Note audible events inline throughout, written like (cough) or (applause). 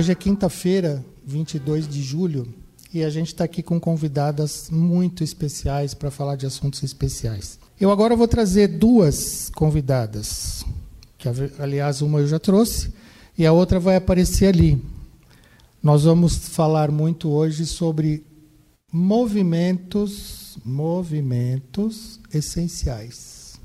Hoje é quinta-feira, 22 de julho, e a gente está aqui com convidadas muito especiais para falar de assuntos especiais. Eu agora vou trazer duas convidadas, que aliás uma eu já trouxe e a outra vai aparecer ali. Nós vamos falar muito hoje sobre movimentos, movimentos essenciais.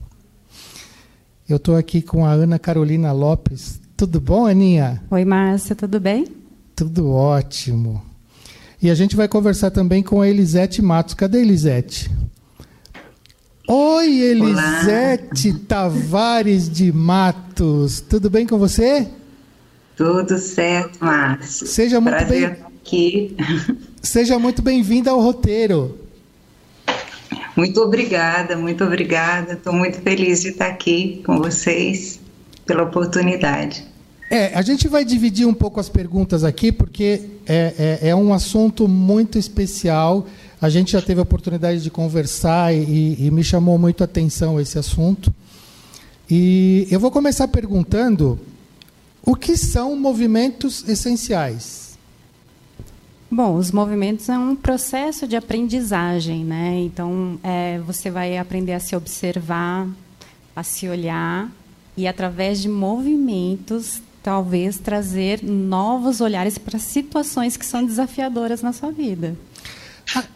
Eu estou aqui com a Ana Carolina Lopes. Tudo bom, Aninha? Oi, Márcia, tudo bem? Tudo ótimo. E a gente vai conversar também com a Elisete Matos. Cadê a Elisete? Oi, Elisete Olá. Tavares de Matos. Tudo bem com você? Tudo certo, Márcio. Seja muito Prazer bem... aqui. (laughs) Seja muito bem-vinda ao roteiro. Muito obrigada, muito obrigada. Estou muito feliz de estar aqui com vocês pela oportunidade. É, a gente vai dividir um pouco as perguntas aqui, porque é, é, é um assunto muito especial. A gente já teve a oportunidade de conversar e, e me chamou muito a atenção esse assunto. E eu vou começar perguntando o que são movimentos essenciais? Bom, os movimentos é um processo de aprendizagem, né? Então, é, você vai aprender a se observar, a se olhar e através de movimentos talvez trazer novos olhares para situações que são desafiadoras na sua vida.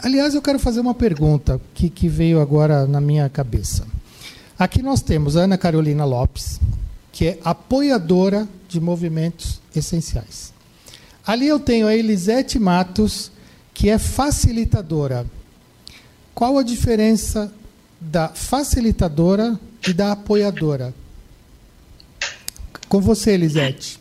Aliás, eu quero fazer uma pergunta que, que veio agora na minha cabeça. Aqui nós temos a Ana Carolina Lopes, que é apoiadora de movimentos essenciais. Ali eu tenho a Elisete Matos, que é facilitadora. Qual a diferença da facilitadora e da apoiadora? Com você, Elisete.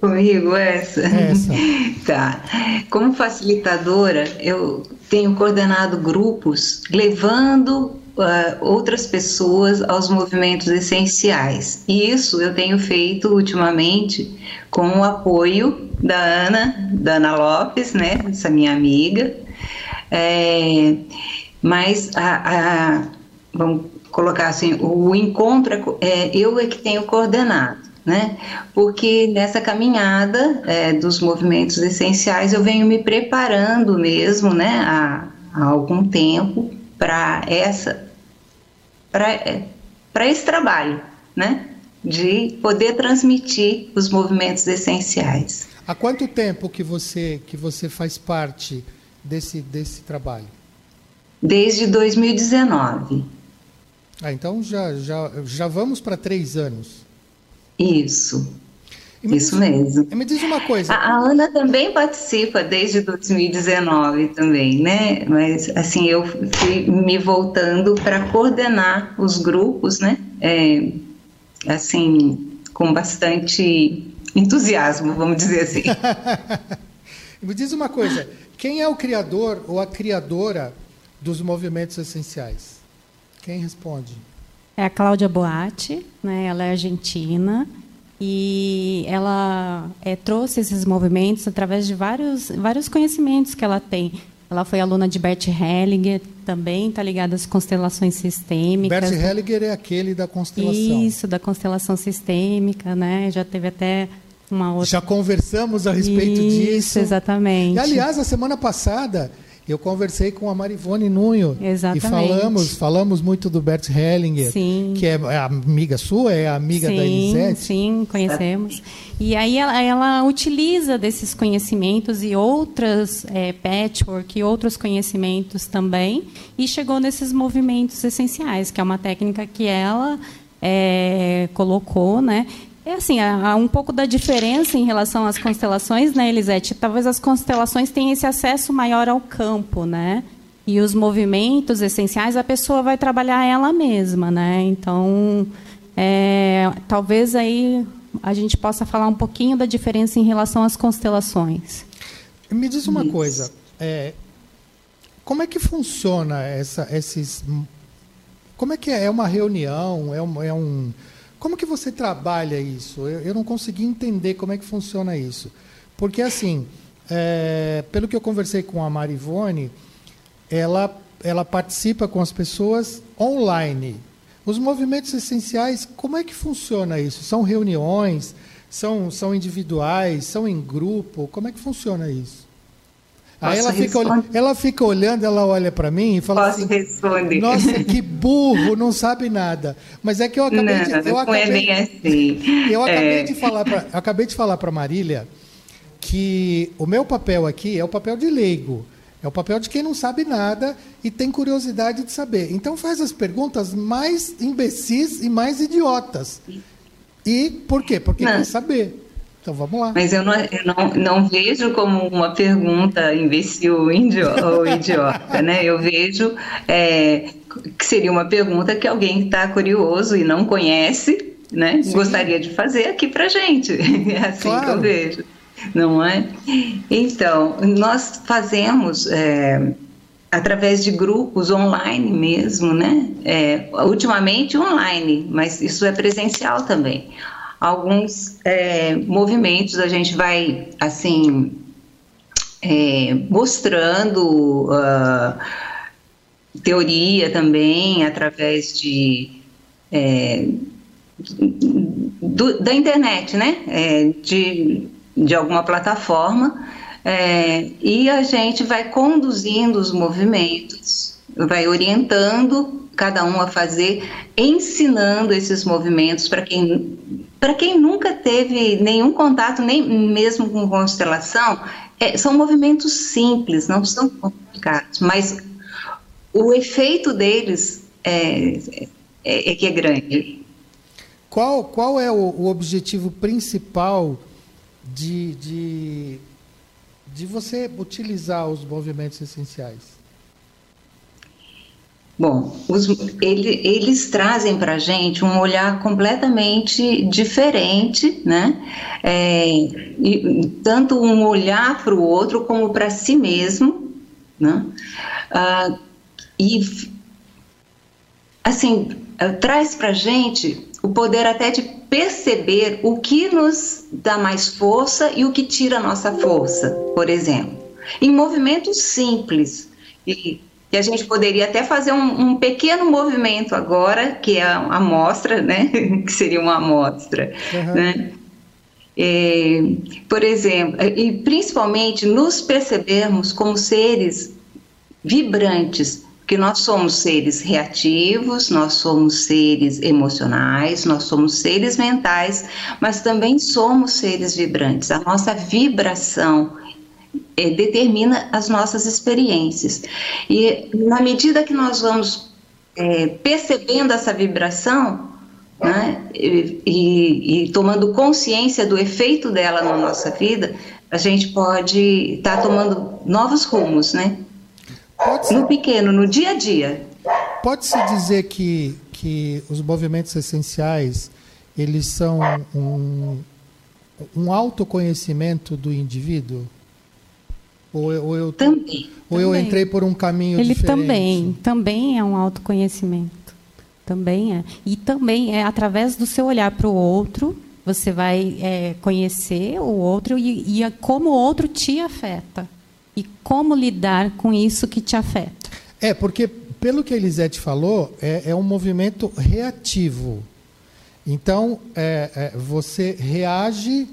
Comigo essa? Essa. (laughs) tá. Como facilitadora, eu tenho coordenado grupos levando uh, outras pessoas aos movimentos essenciais. E isso eu tenho feito ultimamente com o apoio da Ana, da Ana Lopes, né, essa minha amiga. É, mas a, a, vamos colocar assim, o encontro é, é, eu é que tenho coordenado. Né? Porque nessa caminhada é, dos movimentos essenciais eu venho me preparando mesmo, né, há, há algum tempo para essa para esse trabalho, né? De poder transmitir os movimentos essenciais. Há quanto tempo que você que você faz parte desse desse trabalho? Desde 2019. Ah, então já já já vamos para três anos. Isso. Isso mesmo. Me diz uma coisa. A, a, Ana também participa desde 2019 também, né? Mas assim eu fui me voltando para coordenar os grupos, né? É, assim com bastante entusiasmo, vamos dizer assim. (laughs) Me diz uma coisa. Quem é o criador ou a criadora dos movimentos essenciais? Quem responde? É a Cláudia Boatti, né? Ela é argentina e ela é, trouxe esses movimentos através de vários, vários conhecimentos que ela tem. Ela foi aluna de Bert Hellinger, também está ligada às constelações sistêmicas. Bert Hellinger é aquele da constelação. Isso, da constelação sistêmica, né? Já teve até uma outra. Já conversamos a respeito Isso, disso. Isso, exatamente. E, aliás, a semana passada eu conversei com a Marivone Nunho Exatamente. e falamos, falamos muito do Bert Hellinger, sim. que é amiga sua, é amiga sim, da Elisete. Sim, conhecemos. E aí ela, ela utiliza desses conhecimentos e outras é, patchwork e outros conhecimentos também e chegou nesses movimentos essenciais, que é uma técnica que ela é, colocou, né? É assim, há um pouco da diferença em relação às constelações, né, Elisete? Talvez as constelações tenham esse acesso maior ao campo, né? E os movimentos essenciais a pessoa vai trabalhar ela mesma, né? Então, é, talvez aí a gente possa falar um pouquinho da diferença em relação às constelações. Me diz uma Isso. coisa, é, como é que funciona essa, esses, como é que é, é uma reunião, é um, é um como que você trabalha isso? Eu, eu não consegui entender como é que funciona isso. Porque, assim, é, pelo que eu conversei com a Marivone, ela, ela participa com as pessoas online. Os movimentos essenciais, como é que funciona isso? São reuniões? São, são individuais? São em grupo? Como é que funciona isso? Aí ela fica, olhando, ela fica olhando, ela olha para mim e fala Posso assim: responder? Nossa, que burro, não sabe nada. Mas é que eu acabei não, de. Eu não acabei, é bem assim. (laughs) eu acabei É, de falar para acabei de falar para Marília que o meu papel aqui é o papel de leigo. É o papel de quem não sabe nada e tem curiosidade de saber. Então faz as perguntas mais imbecis e mais idiotas. E por quê? Porque Não. quer saber. Então vamos lá. Mas eu não, eu não, não vejo como uma pergunta imbecil (laughs) ou idiota, né? Eu vejo é, que seria uma pergunta que alguém está curioso e não conhece, né? Sim. Gostaria de fazer aqui para gente. É (laughs) assim que Claro. eu vejo, não é? Então, nós fazemos é, através de grupos online mesmo, né? É, ultimamente online, mas isso é presencial também. Alguns é, movimentos a gente vai assim é, mostrando ah, teoria também através de é, do- da internet, né? É, de, de alguma plataforma é, e a gente vai conduzindo os movimentos, vai orientando cada um a fazer, ensinando esses movimentos para quem para quem nunca teve nenhum contato, nem mesmo com constelação, é, são movimentos simples, não são complicados, mas o efeito deles é, é, é que é grande. Qual, qual é o, o objetivo principal de, de, de você utilizar os movimentos essenciais? Bom, os- ele- eles trazem para a gente um olhar completamente diferente, né? É, e tanto um olhar para o outro como para si mesmo, né? Ah, e assim eh, traz para a gente o poder até de perceber o que nos dá mais força e o que tira a nossa força, por exemplo, em movimentos simples. E, e a gente poderia até fazer um, um pequeno movimento agora, que é a amostra, né? (laughs) que seria uma amostra. Uhum. Né? É, por exemplo, e principalmente nos percebermos como seres vibrantes, porque nós somos seres reativos, nós somos seres emocionais, nós somos seres mentais, mas também somos seres vibrantes. A nossa vibração eh, determina as nossas experiências. E na medida que nós vamos eh, percebendo essa vibração, né, e, e- e tomando consciência do efeito dela na nossa vida, a gente pode estar tomando novos rumos, né? Pode-se No pequeno, no dia a dia. pode-se dizer que, que os movimentos essenciais eles são um, um autoconhecimento do indivíduo? Ou, eu- ou eu, Também. ou eu Também. entrei por um caminho Ele diferente? também, também é um autoconhecimento. Também é. E também é através do seu olhar para o outro, você vai é, conhecer o outro e, e a- como o outro te afeta. E como lidar com isso que te afeta. É, porque pelo que a Elisete falou, é, é um movimento reativo. Então, é, é, você reage.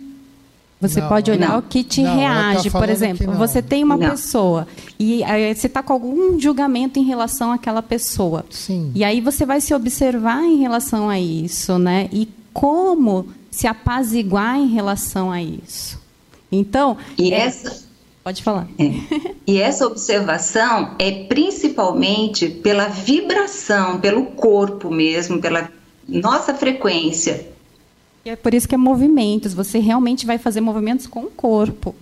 Você Não, pode olhar não. o que te Não, reage. Por exemplo, você tem uma Não. pessoa e aí, você está com algum julgamento em relação àquela pessoa. Sim. E aí você vai se observar em relação a isso, né? E como se apaziguar em relação a isso. Então, E é- essa, pode falar. é, e essa observação é principalmente pela vibração, pelo corpo mesmo, pela nossa frequência. É por isso que é movimentos. Você realmente vai fazer movimentos com o corpo.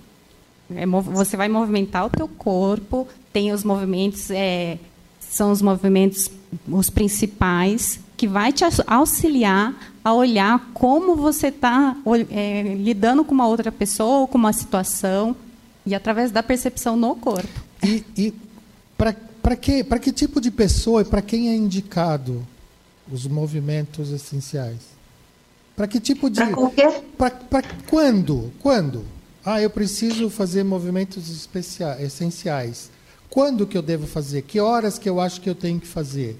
É você vai movimentar o teu corpo. Tem os movimentos, é, são os movimentos os principais que vai te aux- auxiliar a olhar como você está lidando com uma outra pessoa ou com uma situação e através da percepção no corpo. E, e para que, pra que tipo de pessoa e para quem é indicado os movimentos essenciais? Para que tipo de. Para quando? Quando? Ah, eu preciso fazer movimentos especia- essenciais. Quando que eu devo fazer? Que horas que eu acho que eu tenho que fazer?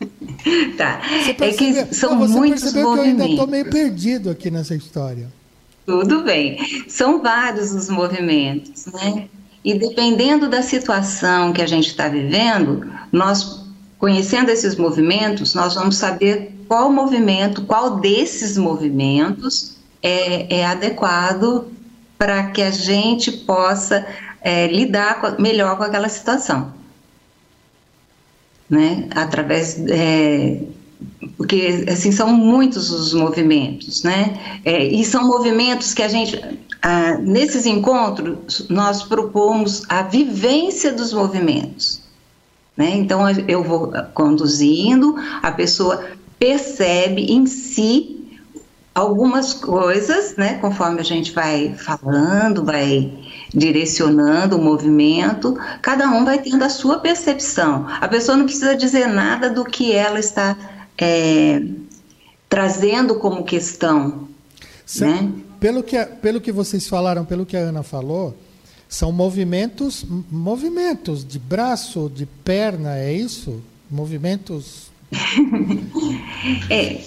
(laughs) Tá. Você É percebeu- que são você muitos percebeu que eu ainda estou movimentos. meio perdido aqui nessa história. Tudo bem. São vários os movimentos, né? E dependendo da situação que a gente está vivendo, nós, conhecendo esses movimentos, nós vamos saber qual movimento, qual desses movimentos é, é adequado para que a gente possa é, lidar com, melhor com aquela situação. Né? Através. É, porque assim são muitos os movimentos, né? É, e são movimentos que a gente nesses encontros nós propomos a vivência dos movimentos, né? Então eu vou conduzindo, a pessoa percebe em si algumas coisas, né? Conforme a gente vai falando, vai direcionando o movimento, cada um vai tendo a sua percepção. A pessoa não precisa dizer nada do que ela está é, trazendo como questão. né? Pelo, que, pelo que vocês falaram, pelo que a Ana falou, são movimentos, movimentos de braço, de perna, é isso? Movimentos. (laughs) é.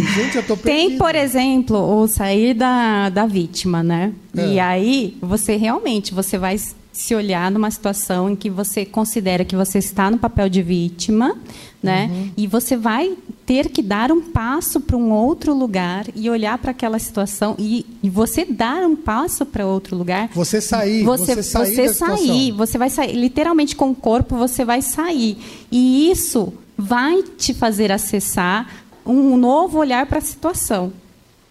Gente, eu tô Tem, por exemplo, o sair da, da vítima, né? É. E aí, você realmente, você vai se olhar numa situação em que você considera que você está no papel de vítima, né? Uhum. E você vai ter que dar um passo para um outro lugar e olhar para aquela situação e, e, você dar um passo para outro lugar. Você sair, você, você sair, você sair, você vai sair, literalmente com o corpo você vai sair. E isso vai te fazer acessar um novo olhar para a situação.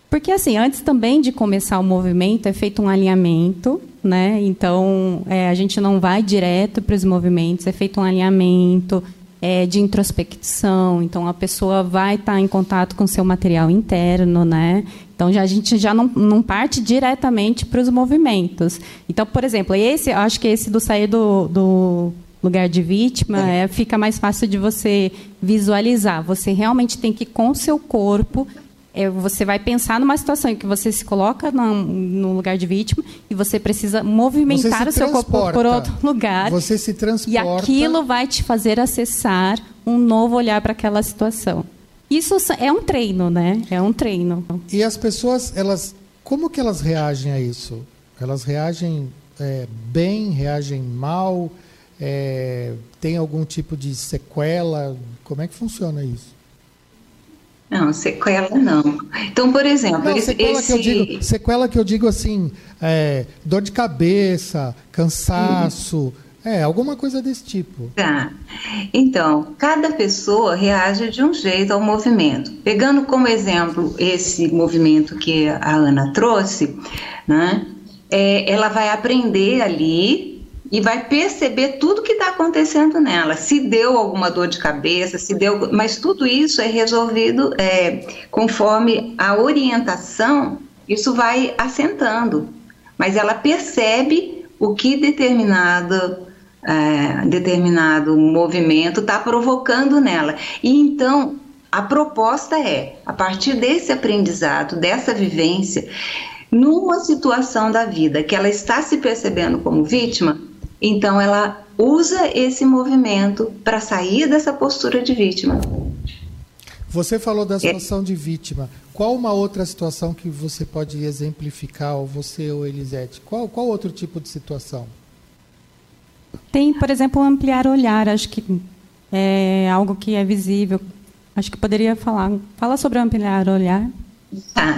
Porque, assim, antes também de começar o movimento, é feito um alinhamento, né? Então, é, a gente não vai direto para os movimentos, é feito um alinhamento é, de introspecção. Então, a pessoa vai estar tá em contato com seu material interno, né? Então, já, a gente já não, não parte diretamente para os movimentos. Então, por exemplo, esse, acho que esse do sair do, do lugar de vítima é. É, fica mais fácil de você visualizar. Você realmente tem que, com o seu corpo, é, você vai pensar numa situação em que você se coloca no, lugar de vítima e você precisa movimentar o seu corpo por outro lugar. Você se transporta. E aquilo vai te fazer acessar um novo olhar para aquela situação. Isso é um treino, né? É um treino. E as pessoas, elas, como que elas reagem a isso? Elas reagem é, bem, reagem mal? É, tem algum tipo de sequela? Como é que funciona isso? Não, sequela não. Então, por exemplo, não, sequela, esse... que eu digo, sequela que eu digo assim, é, dor de cabeça, cansaço, é, alguma coisa desse tipo. Tá. Então, cada pessoa reage de um jeito ao movimento. Pegando como exemplo esse movimento que a Ana trouxe, né, é, ela vai aprender ali e vai perceber tudo que está acontecendo nela. Se deu alguma dor de cabeça, se deu, mas tudo isso é resolvido é, conforme a orientação. Isso vai assentando, mas ela percebe o que determinado é, determinado movimento está provocando nela. E então a proposta é, a partir desse aprendizado, dessa vivência, numa situação da vida que ela está se percebendo como vítima, então ela usa esse movimento para sair dessa postura de vítima. Você falou da é. situação é. de vítima. Qual uma outra situação que você pode exemplificar, ou você ou Elisete? Qual, qual outro tipo de situação? Tem, por exemplo, ampliar o olhar. Acho que é algo que é visível. Acho que poderia falar. Fala sobre ampliar o olhar. Ah,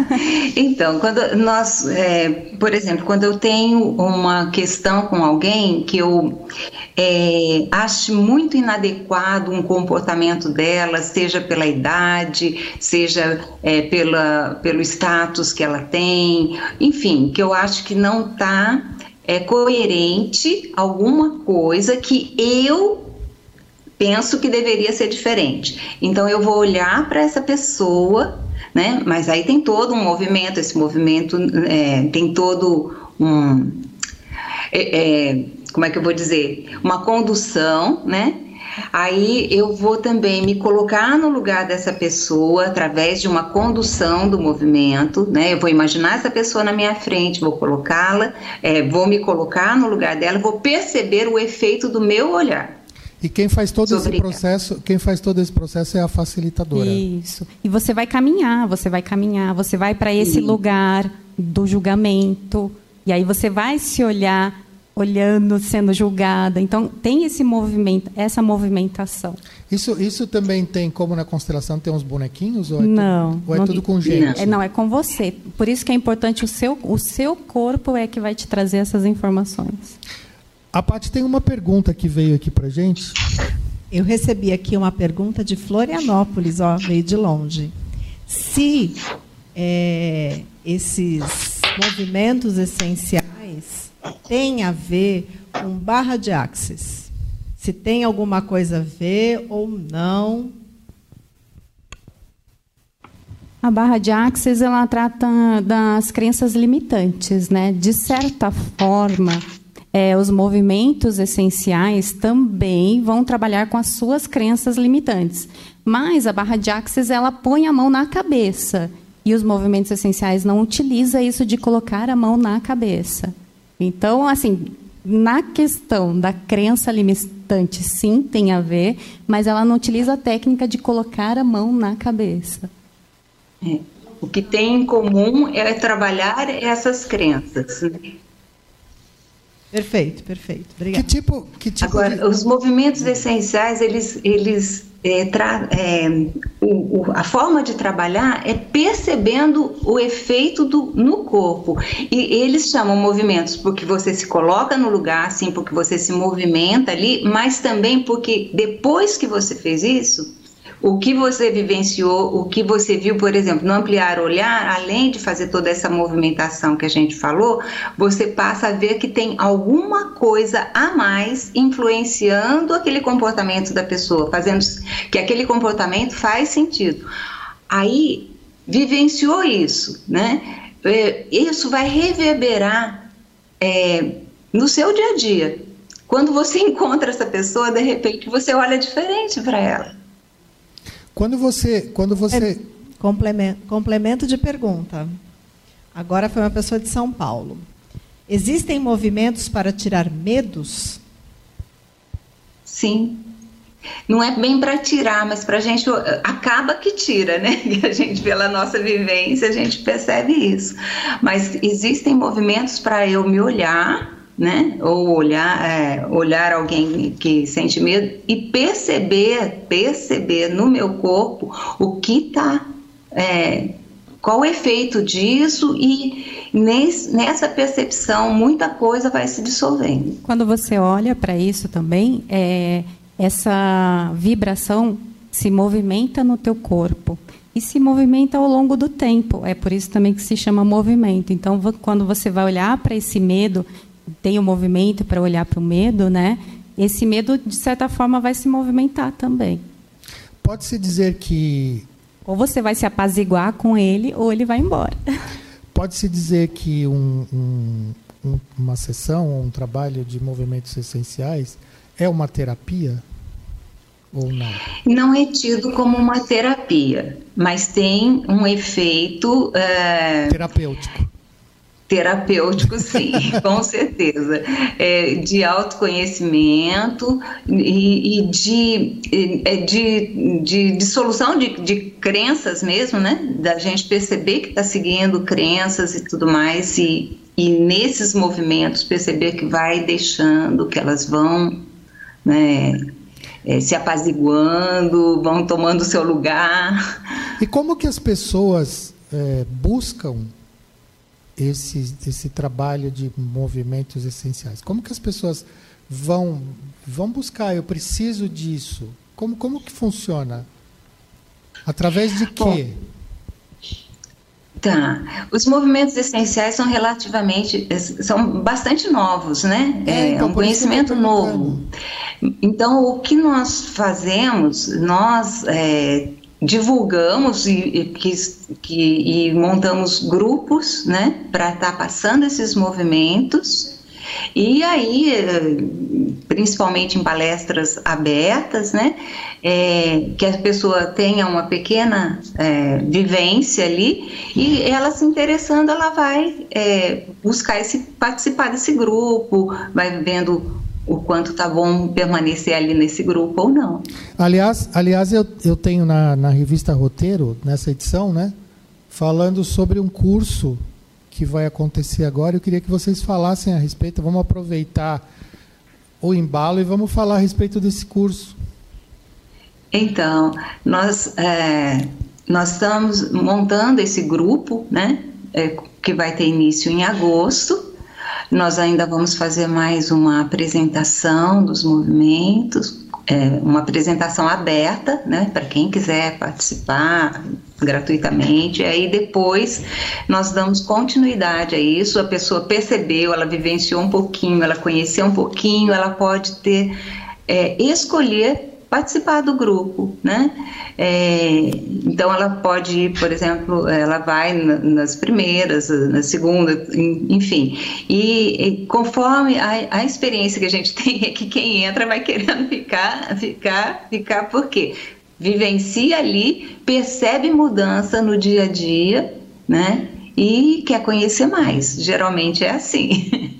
então, quando nós, é, por exemplo, quando eu tenho uma questão com alguém que eu é, acho muito inadequado um comportamento dela, seja pela idade, seja é, pela, pelo status que ela tem, enfim, que eu acho que não está é, coerente alguma coisa que eu penso que deveria ser diferente. Então, eu vou olhar para essa pessoa né? Mas aí tem todo um movimento, esse movimento é, tem todo um. É, é, como é que eu vou dizer? Uma condução, né? Aí eu vou também me colocar no lugar dessa pessoa através de uma condução do movimento, né? Eu vou imaginar essa pessoa na minha frente, vou colocá-la, é, vou me colocar no lugar dela, vou perceber o efeito do meu olhar. E quem faz todo esse processo, quem faz todo esse processo é a facilitadora. Isso. E você vai caminhar, você vai caminhar, você vai para esse Sim. lugar do julgamento, e aí você vai se olhar olhando, sendo julgada. Então tem esse movimento, essa movimentação. Isso, isso também tem como na constelação tem uns bonequinhos ou é não, tudo, ou é não, tudo com gente? É, não, é com você. Por isso que é importante o seu o seu corpo é que vai te trazer essas informações. A Paty tem uma pergunta que veio aqui para gente. Eu recebi aqui uma pergunta de Florianópolis, ó, veio de longe. Se é, esses movimentos essenciais têm a ver com barra de axis, se tem alguma coisa a ver ou não. A barra de Axis ela trata das crenças limitantes, né? De certa forma, é, os movimentos essenciais também vão trabalhar com as suas crenças limitantes. Mas a barra de Axis ela põe a mão na cabeça e os movimentos essenciais não utiliza isso de colocar a mão na cabeça. Então, assim, na questão da crença limitante, sim, tem a ver, mas ela não utiliza a técnica de colocar a mão na cabeça. É. O que tem em comum é trabalhar essas crenças. Né? Perfeito, perfeito. Obrigada. Que tipo, que tipo Agora, de... os movimentos essenciais, eles, eles é, tra... é, o, o, a forma de trabalhar é percebendo o efeito do, no corpo. E eles chamam movimentos porque você se coloca no lugar, assim, porque você se movimenta ali, mas também porque depois que você fez isso, o que você vivenciou, o que você viu, por exemplo, no ampliar o olhar, além de fazer toda essa movimentação que a gente falou, você passa a ver que tem alguma coisa a mais influenciando aquele comportamento da pessoa, fazendo que aquele comportamento faz sentido. Aí vivenciou isso, né? É, isso vai reverberar é, no seu dia a dia. Quando você (laughs) encontra essa pessoa, de repente você olha diferente para ela. Quando você, quando você é, complemento, complemento de pergunta. Agora foi uma pessoa de São Paulo. Existem movimentos para tirar medos? Sim. Não é bem para tirar, mas para a gente acaba que tira, né? (laughs) Que a gente pela nossa vivência a gente percebe isso. Mas existem movimentos para eu me olhar né? Ou olhar, é, olhar alguém que sente medo e perceber, perceber no meu corpo o que está, é, qual o efeito disso e nesse, nessa percepção muita coisa vai se dissolvendo. Quando você olha para isso também, é, essa vibração se movimenta no teu corpo e se movimenta ao longo do tempo. É por isso também que se chama movimento. Então, quando você vai olhar para esse medo tem o movimento para olhar para o medo, né? Esse medo, de certa forma, vai se movimentar também. Pode-se dizer que. Ou você vai se apaziguar com ele, ou ele vai embora. (laughs) Pode-se dizer que um, um, um, uma sessão, um trabalho de movimentos essenciais é uma terapia? Ou não? Não é tido como uma terapia, mas tem um efeito. É... Terapêutico Terapêutico, sim, (laughs) com certeza. É, de autoconhecimento e, e de, é, de, de dissolução de, de crenças mesmo, né? Da gente perceber que está seguindo crenças e tudo mais, e, e nesses movimentos perceber que vai deixando, que elas vão né, é, se apaziguando, vão tomando seu lugar. E como que as pessoas é, buscam esse, esse trabalho de movimentos essenciais? Como que as pessoas vão, vão buscar? Eu preciso disso. Como, como que funciona? Através de quê? Bom, Tá. Os movimentos essenciais são relativamente, são bastante novos, né? É, é então, um conhecimento novo. Então, o que nós fazemos, nós é, divulgamos e, e, que, que, e montamos grupos né, para estar tá passando esses movimentos. E aí, principalmente em palestras abertas, né, é, que a pessoa tenha uma pequena é, vivência ali e ela se interessando, ela vai é, buscar esse, participar desse grupo, vai vendo o quanto tá bom permanecer ali nesse grupo ou não. Aliás, aliás eu, eu tenho na, na revista Roteiro, nessa edição, né, falando sobre um curso que vai acontecer agora. Eu queria que vocês falassem a respeito. Vamos aproveitar o embalo e vamos falar a respeito desse curso. Então, nós, é, nós estamos montando esse grupo, né, é, que vai ter início em agosto. Nós ainda vamos fazer mais uma apresentação dos movimentos, é, uma apresentação aberta, né, para quem quiser participar gratuitamente. Aí depois nós damos continuidade a isso. A pessoa percebeu, ela vivenciou um pouquinho, ela conheceu um pouquinho, ela pode ter é, escolher participar do grupo, né? É, então ela pode por exemplo, ela vai nas primeiras, na segunda, enfim. E, e conforme a, a, experiência que a gente (laughs) tem é que quem entra vai querendo ficar, ficar, ficar, por quê? Vivencia ali, percebe mudança no dia a dia, né? E quer conhecer mais. Geralmente é assim.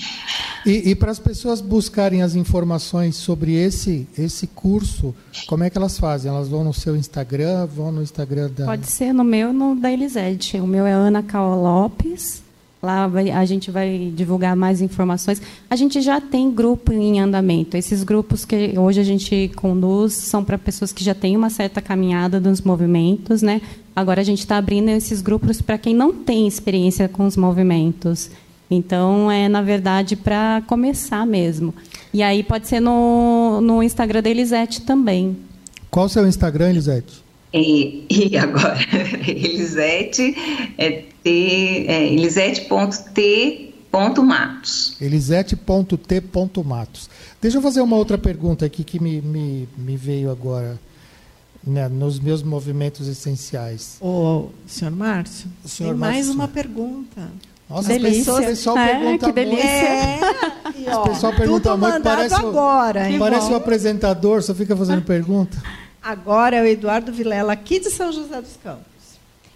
E, e para as pessoas buscarem as informações sobre esse, esse curso, como é que elas fazem? Elas vão no seu Instagram, vão no Instagram da. Pode ser no meu no da Elisete. O meu é Ana Cal Lopes. Lá vai, a gente vai divulgar mais informações. A gente já tem grupo em andamento. Esses grupos que hoje a gente conduz são para pessoas que já têm uma certa caminhada dos movimentos, né? Agora a gente está abrindo esses grupos para quem não tem experiência com os movimentos. Então, é, na verdade, para começar mesmo. E aí pode ser no, no Instagram da Elisete também. Qual o seu Instagram, Elisete? E, (laughs) e agora, Elisete é, t, é elisete.t.matos. Elisete.t.matos. Deixa eu fazer uma outra pergunta aqui que me, me, me veio agora. Né, nos meus movimentos essenciais. O senhor Márcio, senhor tem Márcio. mais uma pergunta. Nossa, delícia. o pessoal é, pergunta que delícia. É, e, ó, o pessoal pergunta muito, parece, agora, parece o apresentador, só fica fazendo pergunta. Agora é o Eduardo Vilela, aqui de São José dos Campos.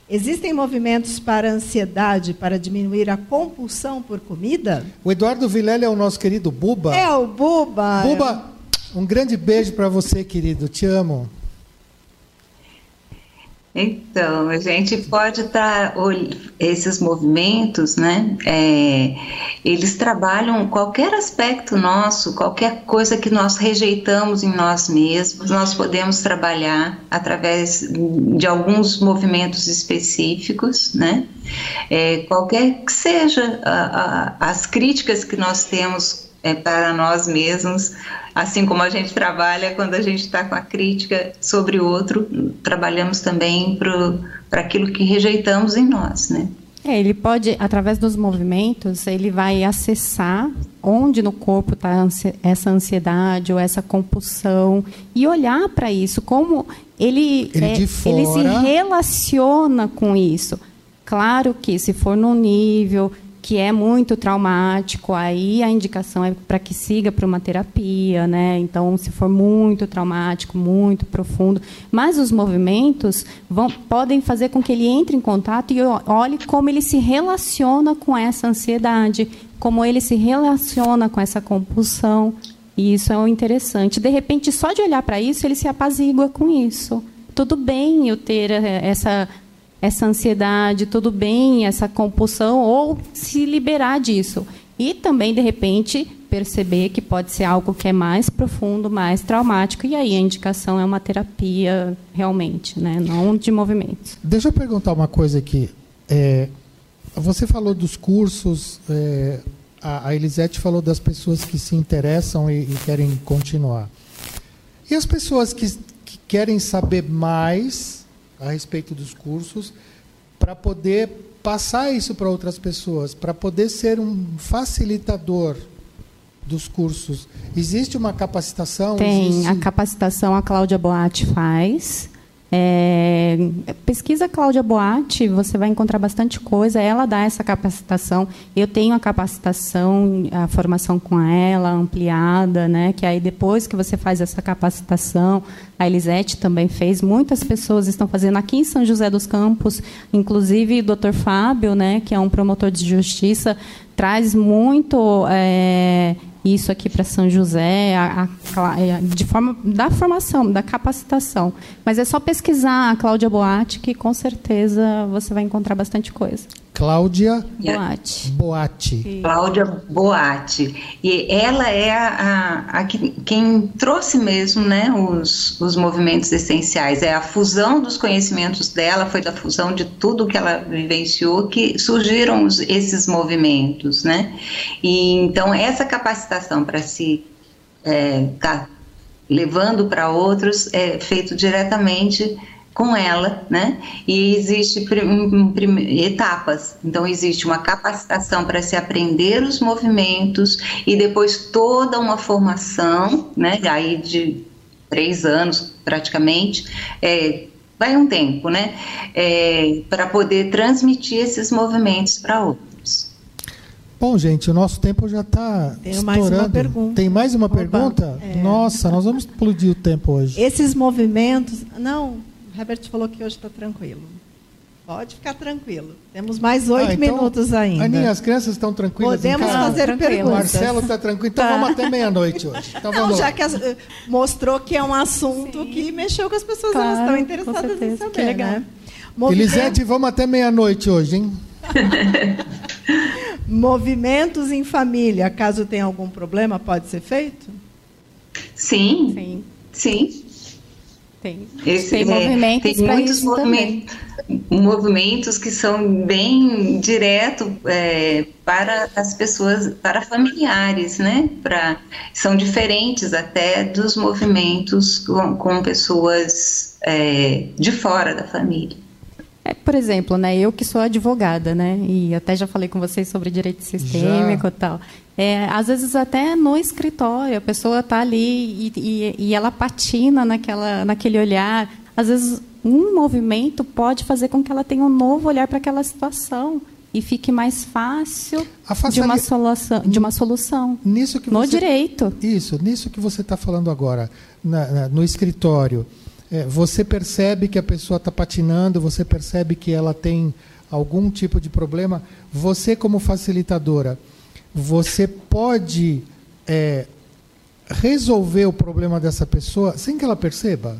Existem movimentos para ansiedade, para diminuir a compulsão por comida? O Eduardo Vilela é o nosso querido Buba. É o Buba. Buba, um grande beijo para você, querido. Te amo. Então, a gente pode estar tá, esses movimentos, né? É, eles trabalham qualquer aspecto nosso, qualquer coisa que nós rejeitamos em nós mesmos, nós podemos trabalhar através de alguns movimentos específicos, né? É, qualquer que seja a, a, as críticas que nós temos é, para nós mesmos, assim como a gente trabalha quando a gente está com a crítica sobre o outro, trabalhamos também para aquilo que rejeitamos em nós, né? É, ele pode, através dos movimentos, ele vai acessar onde no corpo está essa ansiedade ou essa compulsão e olhar para isso, como ele, ele, é, ele se relaciona com isso. Claro que se for num nível que é muito traumático, aí a indicação é para que siga para uma terapia, né? Então, se for muito traumático, muito profundo, mas os movimentos vão, podem fazer com que ele entre em contato e olhe como ele se relaciona com essa ansiedade, como ele se relaciona com essa compulsão. E isso é o interessante. De repente, só de olhar para isso, ele se apazigua com isso. Tudo bem eu ter eh, essa essa ansiedade, tudo bem, essa compulsão, ou se liberar disso. E também, de repente, perceber que pode ser algo que é mais profundo, mais traumático, e aí a indicação é uma terapia realmente, né? não de movimentos. Deixa eu perguntar uma coisa aqui. É, você falou dos cursos, é, a, a Elisete falou das pessoas que se interessam e, e querem continuar. E as pessoas que, que querem saber mais a respeito dos cursos para poder passar isso para outras pessoas, para poder ser um facilitador dos cursos. Existe uma capacitação? Tem, existe... a capacitação a Cláudia Boatti faz. É, pesquisa Cláudia Boatti, você vai encontrar bastante coisa. Ela dá essa capacitação. Eu tenho a capacitação, a formação com ela ampliada, né? Que aí depois que você faz essa capacitação, a Elisete também fez. Muitas pessoas estão fazendo aqui em São José dos Campos, inclusive o Dr. Fábio, né? Que é um promotor de justiça, traz muito é, isso aqui para São José, a, a, é, de forma da formação, da capacitação. Mas é só pesquisar a Cláudia Boatti que com certeza você vai encontrar bastante coisa. Cláudia Boatti. Boatti. Cláudia Boatti. E ela é a, a, a, quem trouxe mesmo né, os, os movimentos essenciais. É a fusão dos conhecimentos dela, foi da fusão de tudo que ela vivenciou que surgiram os, esses movimentos. Né? E então essa capacitação para se é, tá levando para outros é feito diretamente com ela, né? E existe etapas. Então existe uma capacitação para se aprender os movimentos e depois toda uma formação, né? Aí de três anos praticamente, é, vai um tempo, né? É, para poder transmitir esses movimentos para outros. Bom, gente, o nosso tempo já está estourando. Mais uma pergunta. Tem mais uma Opa, pergunta? É. Nossa, nós vamos explodir o tempo hoje. Esses movimentos, não, Herbert falou que hoje está tranquilo. Pode ficar tranquilo. Temos mais oito ah, então, minutos ainda. Aninha, as crianças estão tranquilas Podemos fazer tranquilo. perguntas. O Marcelo está tranquilo. Então tá. vamos até meia-noite hoje. Então, (laughs) Não, já que as, mostrou que é um assunto Sim. que mexeu com as pessoas, claro, elas estão interessadas em saber. Que legal. Né? Movimento... Elisete, vamos até meia-noite hoje, hein? (laughs) Movimentos em família, caso tenha algum problema, pode ser feito? Sim. Sim. Sim. Tem, Esse, tem é, movimentos tem muitos movimentos, movimentos que são bem direto é, para as pessoas, para familiares, né? São diferentes até dos movimentos com, com pessoas é, de fora da família. É, por exemplo, né, eu que sou advogada, né, e até já falei com vocês sobre direito sistêmico já. e tal. É, às vezes até no escritório, a pessoa está ali e, e, e, ela patina naquela, naquele olhar. Às vezes um movimento pode fazer com que ela tenha um novo olhar para aquela situação e fique mais fácil de uma solução, de uma solução nisso que no você, direito. Isso, nisso que você está falando agora, na, na, no escritório. É, você percebe que a pessoa está patinando, você percebe que ela tem algum tipo de problema. Você, como facilitadora, você pode é, resolver o problema dessa pessoa sem que ela perceba?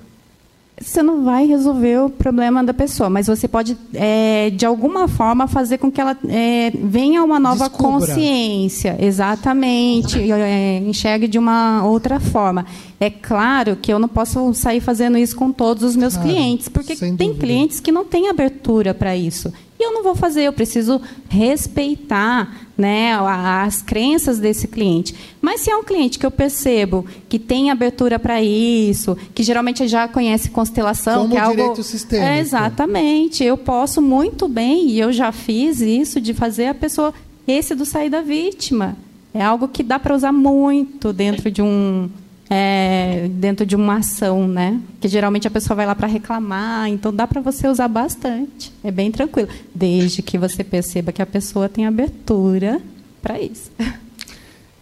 Você não vai resolver o problema da pessoa, mas você pode, é, de alguma forma, fazer com que ela é, venha uma nova Descubra. consciência. Exatamente. É, enxergue de uma outra forma. É claro que eu não posso sair fazendo isso com todos os meus clientes, porque tem clientes que não têm abertura para isso. Eu não vou fazer, eu preciso respeitar né, as crenças desse cliente. Mas se é um cliente que eu percebo que tem abertura para isso, que geralmente já conhece constelação, Como que é algo direito sistêmico. É, exatamente, eu posso muito bem e eu já fiz isso de fazer a pessoa esse do sair da vítima. É algo que dá para usar muito dentro de um é, dentro de uma ação, né? Que geralmente a pessoa vai lá para reclamar, então dá para você usar bastante. É bem tranquilo, desde que você perceba que a pessoa tem abertura para isso. (laughs)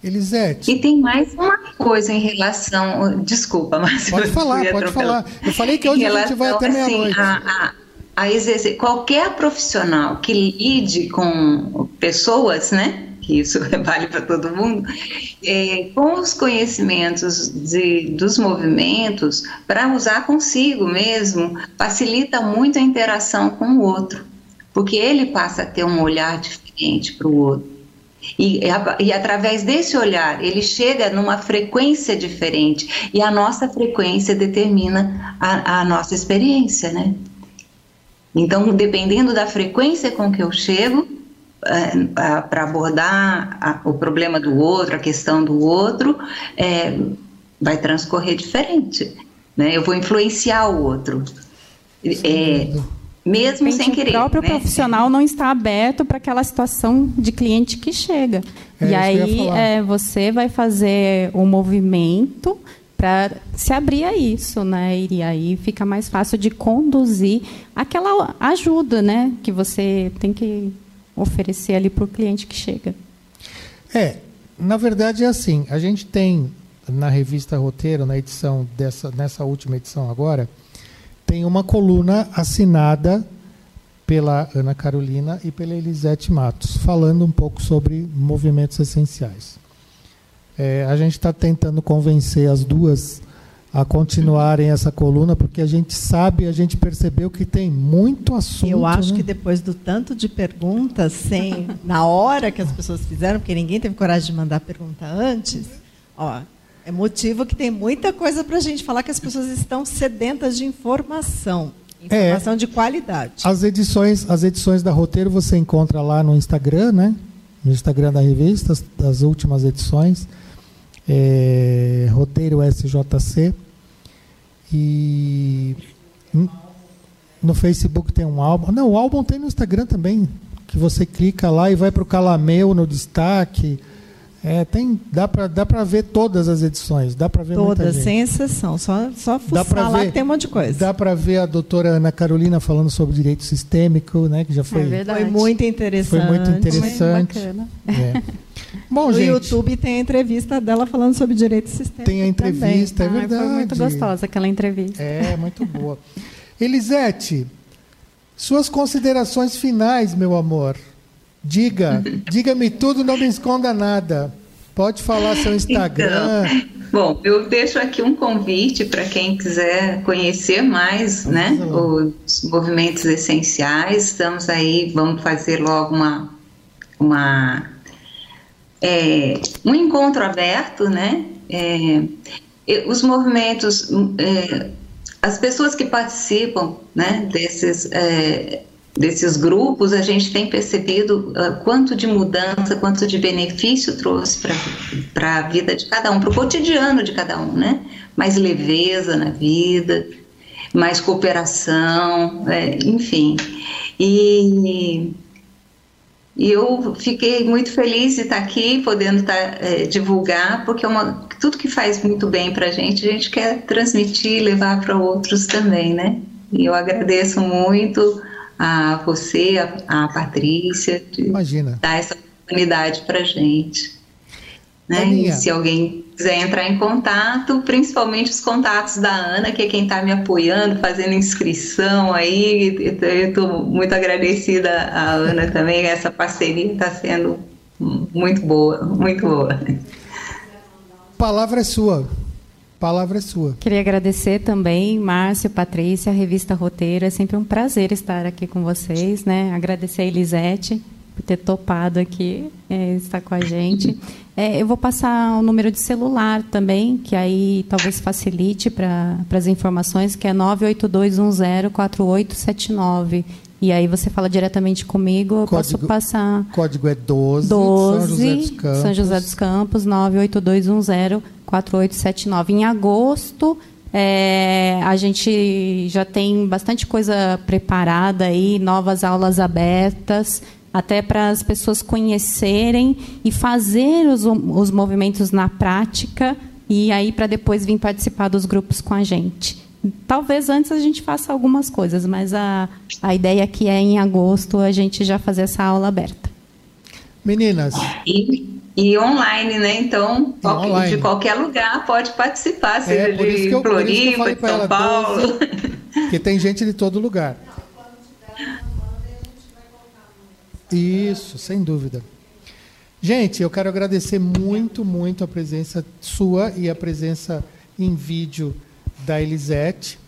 Elisete. E tem mais uma coisa em relação. Desculpa, mas. Pode falar, pode falar. Eu falei que hoje a gente vai até assim, meia-noite. A, a, a exercer, qualquer profissional que lide com pessoas, né? Que isso (laughs) vale para todo mundo, é, com os conhecimentos de, dos movimentos, para usar consigo mesmo, facilita muito a interação com o outro, porque ele passa a ter um olhar diferente para o outro. E, e, através desse olhar, ele chega numa frequência diferente, e a nossa frequência determina a, a nossa experiência, né? Então, dependendo da frequência com que eu chego, para abordar a, o problema do outro, a questão do outro, é, vai transcorrer diferente. Né? Eu vou influenciar o outro. É, mesmo sem querer. O próprio né? profissional não está aberto para aquela situação de cliente que chega. É, e aí é, você vai fazer o um movimento para se abrir a isso, né? E aí fica mais fácil de conduzir aquela ajuda, né? Que você tem que oferecer ali para o cliente que chega. É, na verdade é assim, a gente tem na revista Roteiro, na edição dessa, nessa última edição agora, tem uma coluna assinada pela Ana Carolina e pela Elisete Matos, falando um pouco sobre movimentos essenciais. É, a gente está tentando convencer as duas a continuarem essa coluna, porque a gente sabe, a gente percebeu que tem muito assunto. Eu acho né? que depois do tanto de perguntas, sem (laughs) na hora que as pessoas fizeram, porque ninguém teve coragem de mandar pergunta antes, ó, é motivo que tem muita coisa para a gente falar que as pessoas estão sedentas de informação, informação é, de qualidade. As edições, as edições da roteiro você encontra lá no Instagram, né? No Instagram da revista, as, as últimas edições é, roteiro SJC. E no Facebook tem um álbum. Não, o álbum tem no Instagram também, que você clica lá e vai para o Calameu no destaque. É, tem, dá para dá ver todas as edições, dá para ver Todas, sem exceção, só, só fuçar lá ver, que tem um monte de coisa. Dá para ver a doutora Ana Carolina falando sobre direito sistêmico, né, que já foi, é foi muito interessante. Foi muito interessante. Foi bacana. É. (laughs) Bom, no gente, YouTube tem a entrevista dela falando sobre direito sistêmico. Tem a entrevista, também. é verdade. foi muito gostosa aquela entrevista. É, muito boa. Elisete, suas considerações finais, meu amor. Diga, (laughs) diga-me tudo, não me esconda nada. Pode falar seu Instagram. Então, bom, eu deixo aqui um convite para quem quiser conhecer mais, né, os movimentos essenciais. Estamos aí, vamos fazer logo uma, uma é, um encontro aberto, né? É, os movimentos, é, as pessoas que participam, né, desses é, desses grupos, a gente tem percebido uh, quanto de mudança, quanto de benefício trouxe para a vida de cada um, para o cotidiano de cada um, né? Mais leveza na vida, mais cooperação, é, enfim. E, e eu fiquei muito feliz de estar aqui, podendo estar, é, divulgar, porque é uma, tudo que faz muito bem para a gente, a gente quer transmitir e levar para outros também, né? E eu agradeço muito a você, a, a Patrícia, de Imagina. dar essa oportunidade para gente. Né? E se alguém quiser entrar em contato, principalmente os contatos da Ana, que é quem está me apoiando, fazendo inscrição aí. Eu estou muito agradecida à Ana também, essa parceria está sendo muito boa, muito boa. Palavra é sua palavra é sua. Queria agradecer também, Márcio, Patrícia, a revista Roteiro. É sempre um prazer estar aqui com vocês, né? Agradecer a Elisete por ter topado aqui é, estar com a gente. (laughs) É, eu vou passar o número de celular também, que aí talvez facilite para as informações, que é 982104879. E aí você fala diretamente comigo, eu código, posso passar. Código é 12, 12 São José dos Campos. São José dos Campos, 982104879. Em agosto, é, a gente já tem bastante coisa preparada aí, novas aulas abertas, até para as pessoas conhecerem e fazer os, os movimentos na prática, e aí para depois vir participar dos grupos com a gente. Talvez antes a gente faça algumas coisas, mas a, a ideia aqui é em agosto a gente já fazer essa aula aberta. Meninas. E, e online, né? Então, e online. de qualquer lugar pode participar, seja é, de eu, Floripa, de São Paulo. Porque tem gente de todo lugar. Isso, sem dúvida. Gente, eu quero agradecer muito, muito a presença sua e a presença em vídeo da Elisete.